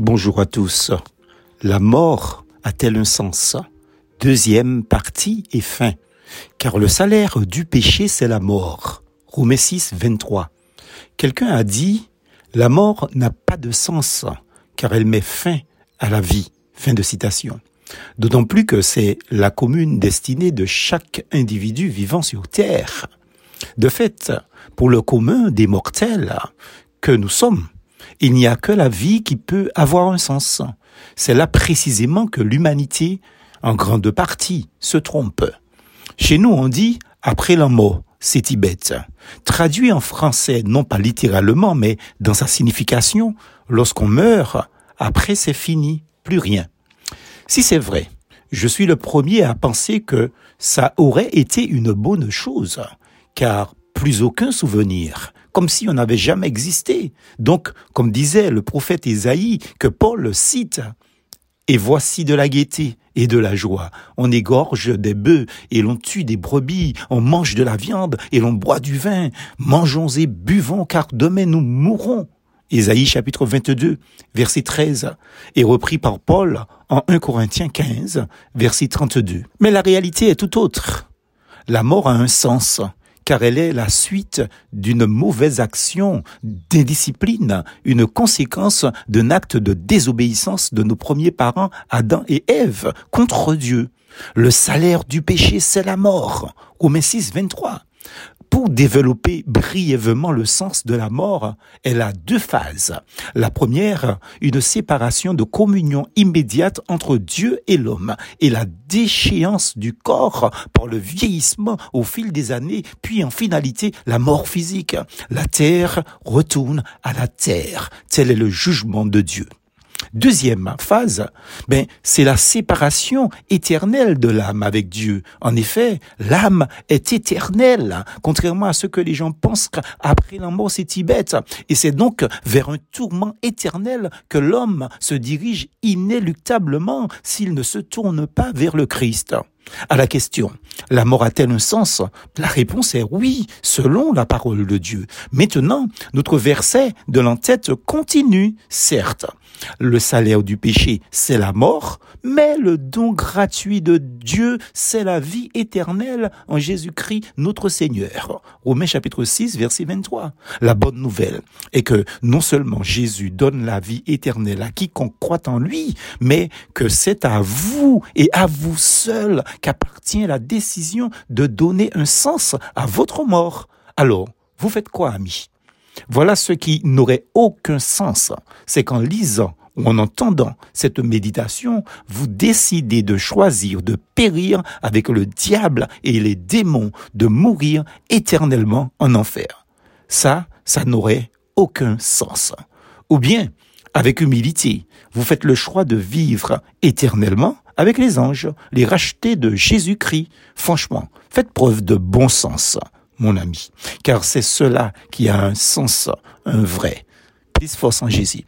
Bonjour à tous. La mort a-t-elle un sens? Deuxième partie et fin. Car le salaire du péché, c'est la mort. Romains 6, 23. Quelqu'un a dit, la mort n'a pas de sens, car elle met fin à la vie. Fin de citation. D'autant plus que c'est la commune destinée de chaque individu vivant sur Terre. De fait, pour le commun des mortels que nous sommes, il n'y a que la vie qui peut avoir un sens. C'est là précisément que l'humanité, en grande partie, se trompe. Chez nous, on dit après la mort, c'est Tibet. Traduit en français, non pas littéralement, mais dans sa signification, lorsqu'on meurt, après c'est fini, plus rien. Si c'est vrai, je suis le premier à penser que ça aurait été une bonne chose, car plus aucun souvenir, comme si on n'avait jamais existé. Donc, comme disait le prophète Isaïe, que Paul cite, et voici de la gaieté et de la joie. On égorge des bœufs et l'on tue des brebis, on mange de la viande et l'on boit du vin. Mangeons et buvons car demain nous mourrons. Isaïe chapitre 22, verset 13, est repris par Paul en 1 Corinthiens 15, verset 32. Mais la réalité est tout autre. La mort a un sens car elle est la suite d'une mauvaise action, d'indiscipline, une conséquence d'un acte de désobéissance de nos premiers parents, Adam et Ève, contre Dieu. Le salaire du péché, c'est la mort. Romains 6, 23 pour développer brièvement le sens de la mort, elle a deux phases. La première, une séparation de communion immédiate entre Dieu et l'homme et la déchéance du corps par le vieillissement au fil des années, puis en finalité la mort physique. La terre retourne à la terre. Tel est le jugement de Dieu. Deuxième phase, ben, c'est la séparation éternelle de l'âme avec Dieu. En effet, l'âme est éternelle, contrairement à ce que les gens pensent qu'après la mort c'est Tibet. Et c'est donc vers un tourment éternel que l'homme se dirige inéluctablement s'il ne se tourne pas vers le Christ. À la question, la mort a-t-elle un sens? La réponse est oui, selon la parole de Dieu. Maintenant, notre verset de l'entête continue, certes. Le salaire du péché, c'est la mort, mais le don gratuit de Dieu, c'est la vie éternelle en Jésus-Christ notre Seigneur. Romains chapitre 6, verset 23. La bonne nouvelle est que non seulement Jésus donne la vie éternelle à quiconque croit en lui, mais que c'est à vous et à vous seul qu'appartient la décision de donner un sens à votre mort. Alors, vous faites quoi, amis? Voilà ce qui n'aurait aucun sens. C'est qu'en lisant ou en entendant cette méditation, vous décidez de choisir de périr avec le diable et les démons, de mourir éternellement en enfer. Ça, ça n'aurait aucun sens. Ou bien, avec humilité, vous faites le choix de vivre éternellement avec les anges, les rachetés de Jésus-Christ. Franchement, faites preuve de bon sens, mon ami, car c'est cela qui a un sens, un vrai. Plus force en Jésus.